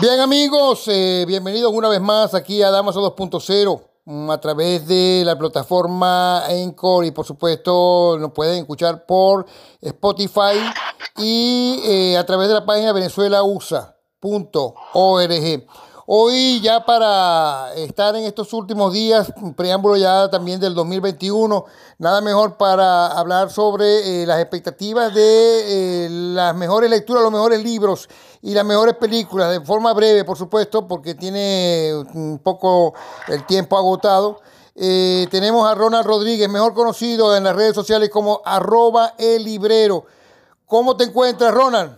Bien amigos, eh, bienvenidos una vez más aquí a Damaso 2.0 mm, a través de la plataforma Encore y por supuesto nos pueden escuchar por Spotify y eh, a través de la página venezuelausa.org. Hoy ya para estar en estos últimos días, preámbulo ya también del 2021, nada mejor para hablar sobre eh, las expectativas de eh, las mejores lecturas, los mejores libros y las mejores películas, de forma breve, por supuesto, porque tiene un poco el tiempo agotado. Eh, tenemos a Ronald Rodríguez, mejor conocido en las redes sociales como arroba el librero. ¿Cómo te encuentras, Ronald?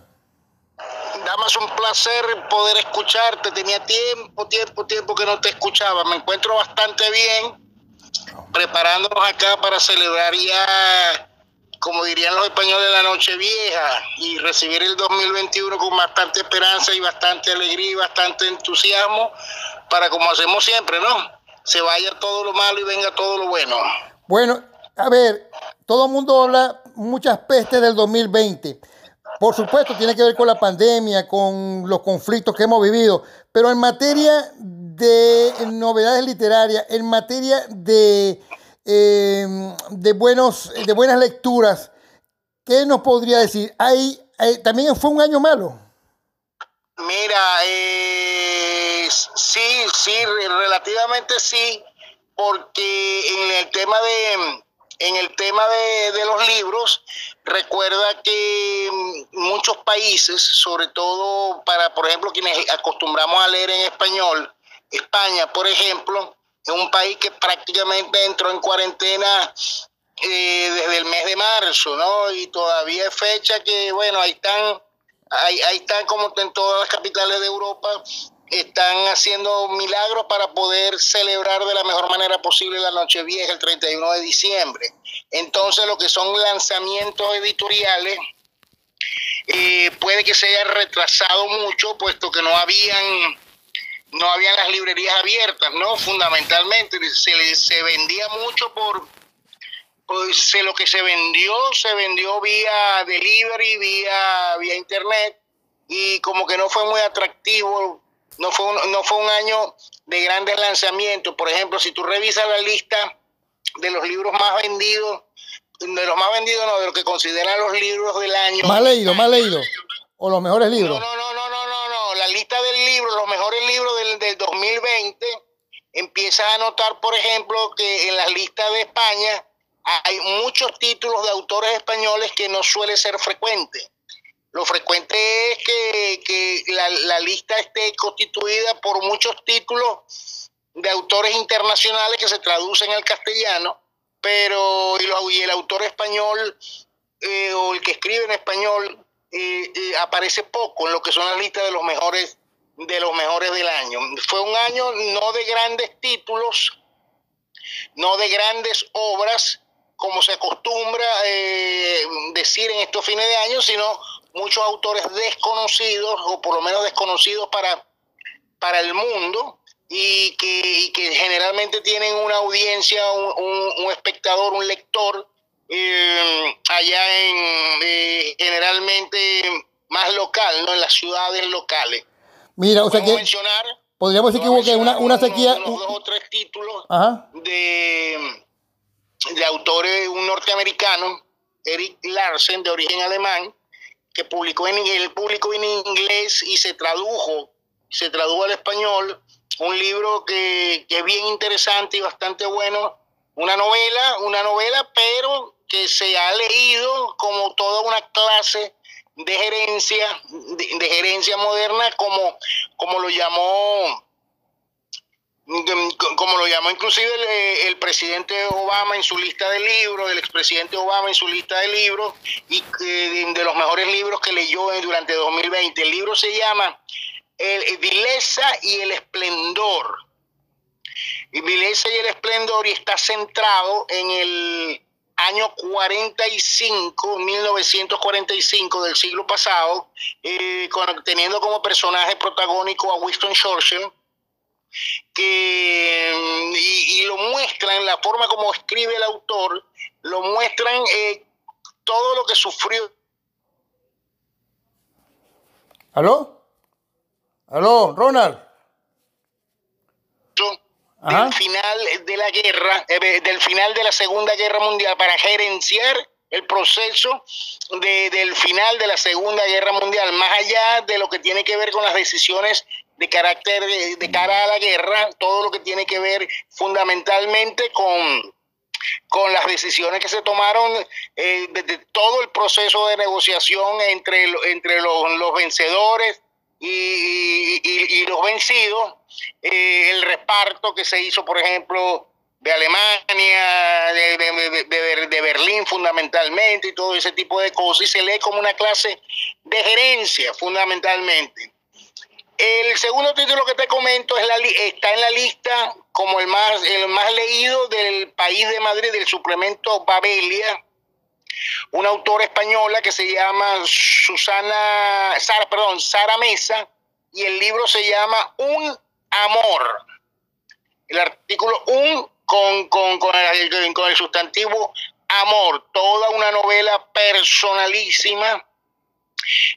Damas, un placer poder escucharte. Tenía tiempo, tiempo, tiempo que no te escuchaba. Me encuentro bastante bien, preparándonos acá para celebrar ya, como dirían los españoles, la noche vieja y recibir el 2021 con bastante esperanza y bastante alegría y bastante entusiasmo para, como hacemos siempre, ¿no? Se vaya todo lo malo y venga todo lo bueno. Bueno, a ver, todo el mundo habla muchas pestes del 2020 por supuesto, tiene que ver con la pandemia, con los conflictos que hemos vivido, pero en materia de novedades literarias, en materia de, em, de, buenos, de buenas lecturas, ¿qué nos podría decir? ¿Hay, ¿También fue un año malo? Mira, eh, sí, sí, relativamente sí, porque en el tema de en el tema de, de los libros, Recuerda que mm, muchos países, sobre todo para, por ejemplo, quienes acostumbramos a leer en español, España, por ejemplo, es un país que prácticamente entró en cuarentena eh, desde el mes de marzo, ¿no? Y todavía es fecha que, bueno, ahí están, ahí, ahí están como en todas las capitales de Europa, están haciendo milagros para poder celebrar de la mejor manera posible la Nochevieja el 31 de diciembre. Entonces, lo que son lanzamientos editoriales, eh, puede que se haya retrasado mucho, puesto que no habían no habían las librerías abiertas, ¿no? Fundamentalmente, se, se vendía mucho por, lo que se vendió, se vendió vía delivery, vía, vía internet, y como que no fue muy atractivo no fue, un, no fue un año de grandes lanzamientos. Por ejemplo, si tú revisas la lista de los libros más vendidos, de los más vendidos, no, de lo que consideran los libros del año. Más leído, más leído. O los mejores libros. No, no, no, no, no, no. La lista del libro, los mejores libros del, del 2020, empiezas a notar, por ejemplo, que en las listas de España hay muchos títulos de autores españoles que no suele ser frecuente. Lo frecuente es que, la, lista esté constituida por muchos títulos de autores internacionales que se traducen al castellano, pero y, el autor español eh, o el que escribe en español eh, eh, aparece poco en lo que son las listas de los mejores de los mejores del año. Fue un año no de grandes títulos, no de grandes obras, como se acostumbra decir en estos fines de año, sino muchos autores desconocidos, o por lo menos desconocidos para, para el mundo, y que, que generalmente tienen una audiencia, un, espectador, un lector, eh, allá en eh, generalmente más local, ¿no? En las ciudades locales. Mira, o sea que mencionar, podríamos decir que una, una sequía. Unos, dos o tres títulos de, de autores, un norteamericano, Eric Larsen, de origen alemán, que publicó en el público en inglés y se tradujo, se tradujo al español, un libro que, es bien interesante y bastante bueno, una novela, una novela, pero que se ha leído como toda una clase de gerencia, de, gerencia moderna, como, como lo llamó como lo llamó inclusive el, presidente Obama en su lista de libros, el expresidente Obama en su lista de libros, y de los mejores libros que leyó durante 2020. El libro se llama el, Vileza y el Esplendor. Y Vileza y el Esplendor y está centrado en el año 45, 1945 del siglo pasado, eh, teniendo como personaje protagónico a Winston Churchill, que la forma como escribe el autor, lo muestran eh, todo lo que sufrió. ¿Aló? ¿Aló, Ronald? Del final de la guerra, eh, del final de la Segunda Guerra Mundial, para gerenciar el proceso del final de la Segunda Guerra Mundial, más allá de lo que tiene que ver con las decisiones de carácter de, cara a la guerra, todo lo que tiene que ver fundamentalmente con, con las decisiones que se tomaron eh, desde todo el proceso de negociación entre, entre los, vencedores y, los vencidos, eh, el reparto que se hizo, por ejemplo, de Alemania, de, de, Berlín fundamentalmente y todo ese tipo de cosas, y se lee como una clase de gerencia fundamentalmente. El segundo título que te comento es la, está en la lista como el más, el más leído del país de Madrid, del suplemento Babelia, una autora española que se llama Susana, Sara, perdón, Sara Mesa, y el libro se llama Un Amor. El artículo Un con, con, con, el, con el sustantivo amor, toda una novela personalísima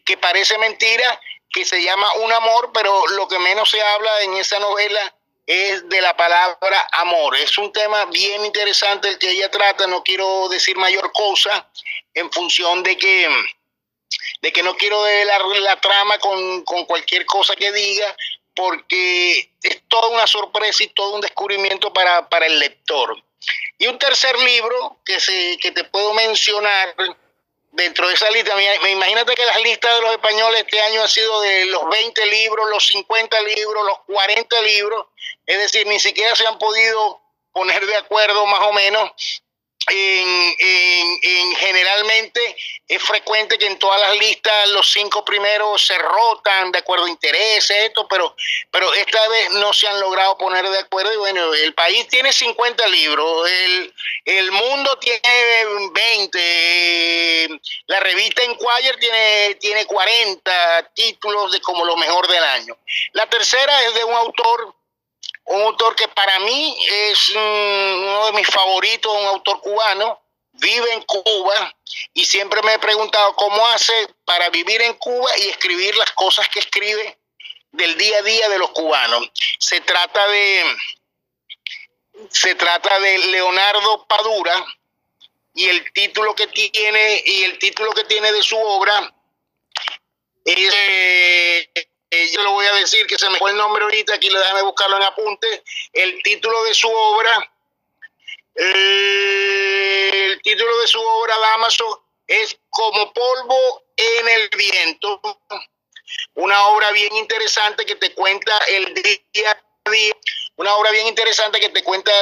que parece mentira, que se llama Un amor, pero lo que menos se habla en esa novela es de la palabra amor. Es un tema bien interesante el que ella trata, no quiero decir mayor cosa en función de que, de que no quiero la, la trama con, con cualquier cosa que diga, porque es toda una sorpresa y todo un descubrimiento para, para el lector. Y un tercer libro que, se, que te puedo mencionar dentro de esa lista, me, imagínate que las listas de los españoles este año han sido de los 20 libros, los 50 libros, los 40 libros, es decir, ni siquiera se han podido poner de acuerdo más o menos en, en, generalmente es frecuente que en todas las listas los cinco primeros se rotan de acuerdo a intereses, esto, pero, pero esta vez no se han logrado poner de acuerdo. Y bueno, el país tiene 50 libros, el, el mundo tiene 20, la revista Enquirer tiene, tiene 40 títulos de como lo mejor del año. La tercera es de un autor un autor que para mí es uno de mis favoritos, un autor cubano, vive en Cuba y siempre me he preguntado cómo hace para vivir en Cuba y escribir las cosas que escribe del día a día de los cubanos. Se trata de se trata de Leonardo Padura y el título que tiene y el título que tiene de su obra es eh, eh, yo lo voy a decir que se me fue el nombre ahorita, aquí déjame buscarlo en apunte, el título de su obra, eh, el título de su obra, Damaso, es Como polvo en el viento, una obra bien interesante que te cuenta el día a día, una obra bien interesante que te cuenta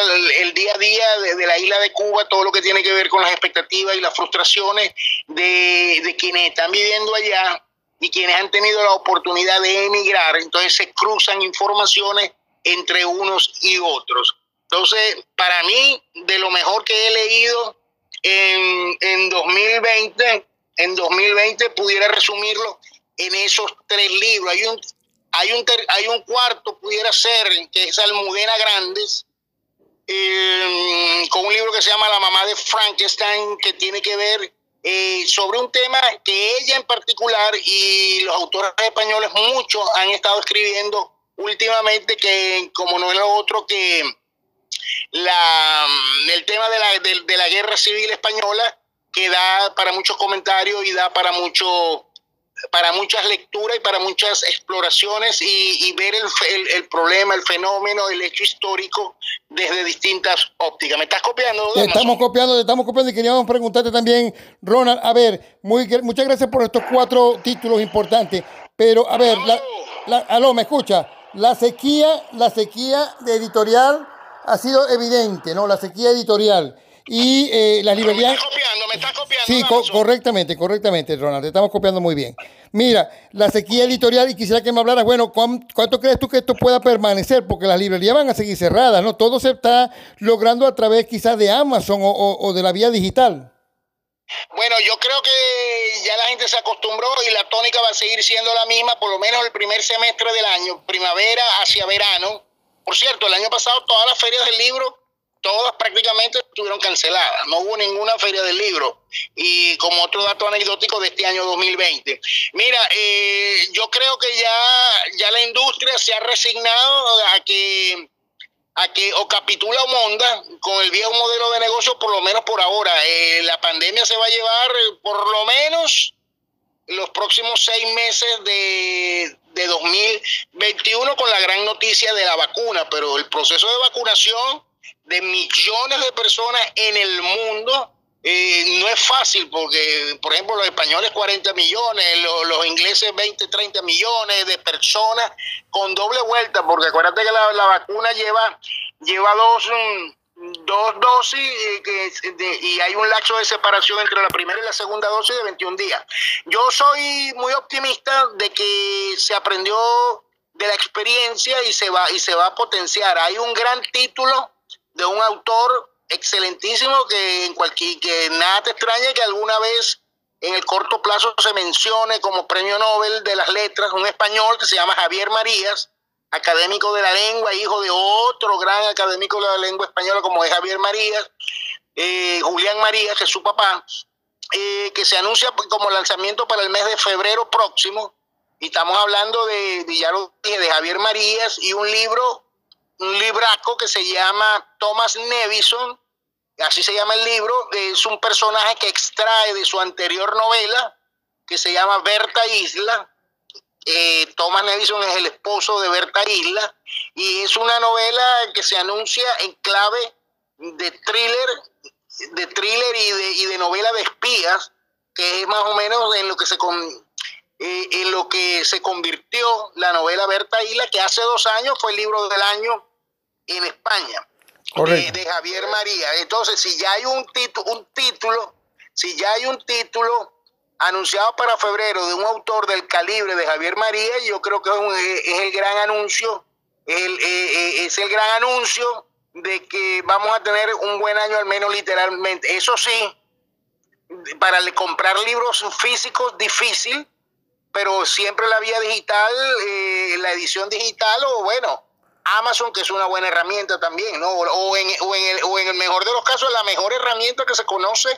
el, día a día de, la isla de Cuba, todo lo que tiene que ver con las expectativas y las frustraciones de quienes están viviendo allá y quienes han tenido la oportunidad de emigrar, entonces se cruzan informaciones entre unos y otros. Entonces, para mí, de lo mejor que he leído en, en 2020, en 2020 pudiera resumirlo en esos tres libros. Hay un, hay un, hay un cuarto, pudiera ser, que es Almudena Grandes, eh, con un libro que se llama La mamá de Frankenstein, que tiene que ver eh, sobre un tema que ella en particular y los autores españoles muchos han estado escribiendo últimamente, que como no es lo otro que la, el tema de la, de la guerra civil española, que da para muchos comentarios y da para mucho para muchas lecturas y para muchas exploraciones y, ver el, el, problema, el fenómeno, el hecho histórico desde distintas ópticas. ¿Me estás copiando? Te estamos copiando, te estamos copiando y queríamos preguntarte también, Ronald, a ver, muy, muchas gracias por estos cuatro títulos importantes, pero a ver, aló, ¿me escucha? La sequía, la sequía editorial ha sido evidente, ¿no? La sequía editorial. Y eh, las librerías... Me estás copiando, me estás copiando. Sí, correctamente, correctamente, Ronald, te estamos copiando muy bien. Mira, la sequía editorial, y quisiera que me hablaras, bueno, ¿cuánto, crees tú que esto pueda permanecer? Porque las librerías van a seguir cerradas, ¿no? Todo se está logrando a través quizás de Amazon o, de la vía digital. Bueno, yo creo que ya la gente se acostumbró y la tónica va a seguir siendo la misma, por lo menos el primer semestre del año, primavera hacia verano. Por cierto, el año pasado todas las ferias del libro todas prácticamente estuvieron canceladas. No hubo ninguna feria del libro. Y como otro dato anecdótico de este año 2020. Mira, eh, yo creo que ya, ya la industria se ha resignado a que a que o capitula o monda con el viejo modelo de negocio, por lo menos por ahora. Eh, la pandemia se va a llevar eh, por lo menos los próximos seis meses de, de 2021 con la gran noticia de la vacuna, pero el proceso de vacunación de millones de personas en el mundo eh, no es fácil porque, por ejemplo, los españoles 40 millones, los, ingleses 20, 30 millones de personas con doble vuelta, porque acuérdate que la, vacuna lleva, lleva dos, mm, dos dosis y, que, y hay un lapso de separación entre la primera y la segunda dosis de 21 días. Yo soy muy optimista de que se aprendió de la experiencia y se va, y se va a potenciar. Hay un gran título de un autor excelentísimo que en cualquier que nada te extrañe que alguna vez en el corto plazo se mencione como premio Nobel de las letras un español que se llama Javier Marías, académico de la lengua, hijo de otro gran académico de la lengua española como es Javier Marías, eh, Julián Marías, que es su papá, eh, que se anuncia como lanzamiento para el mes de febrero próximo. Y estamos hablando de, de, de Javier Marías y un libro un libraco que se llama Thomas Nevison, así se llama el libro, es un personaje que extrae de su anterior novela, que se llama Berta Isla. Eh, Thomas Nevison es el esposo de Berta Isla, y es una novela que se anuncia en clave de thriller, de thriller y de, y de novela de espías, que es más o menos en lo que se eh, en lo que se convirtió la novela Berta Isla, que hace dos años fue el libro del año en España de, Javier María. Entonces, si ya hay un, título, un título, si ya hay un título anunciado para febrero de un autor del calibre de Javier María, yo creo que es, el gran anuncio, el, eh, eh, es el gran anuncio de que vamos a tener un buen año al menos literalmente. Eso sí, para comprar libros físicos difícil, pero siempre la vía digital, eh, la edición digital o bueno, Amazon, que es una buena herramienta también, ¿no? O en, o en, el, o en el mejor de los casos, la mejor herramienta que se conoce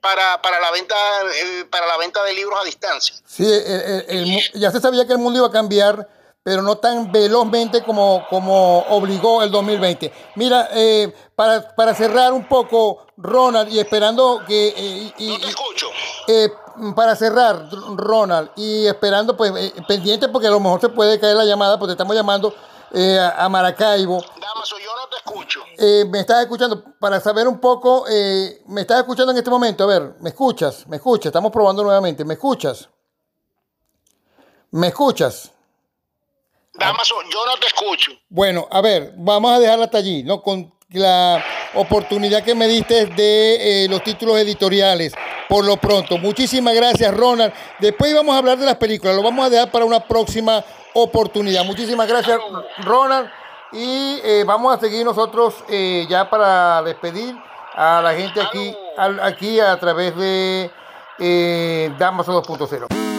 para, para, la, venta, eh, para la venta de libros a distancia. Sí, ya se sabía que el mundo iba a cambiar, pero no tan velozmente como, como obligó el 2020. Mira, eh, para, para, cerrar un poco, Ronald, y esperando que... Eh, y, no te escucho. para cerrar, Ronald, y esperando, pues, pendiente, porque a lo mejor se puede caer la llamada, porque estamos llamando eh, a Maracaibo. Damaso, yo no te escucho. Eh, me estás escuchando, para saber un poco, eh, me estás escuchando en este momento, a ver, ¿me escuchas? ¿Me escuchas? Estamos probando nuevamente, ¿me escuchas? ¿Me escuchas? Damaso, yo no te escucho. Bueno, a ver, vamos a dejarla hasta allí, ¿no? Con la oportunidad que me diste de los títulos editoriales por lo pronto. Muchísimas gracias, Ronald. Después vamos a hablar de las películas, lo vamos a dejar para una próxima oportunidad. Muchísimas gracias, Ronald. Y eh, vamos a seguir nosotros eh, ya para despedir a la gente aquí, aquí a través de eh, Damaso 2.0.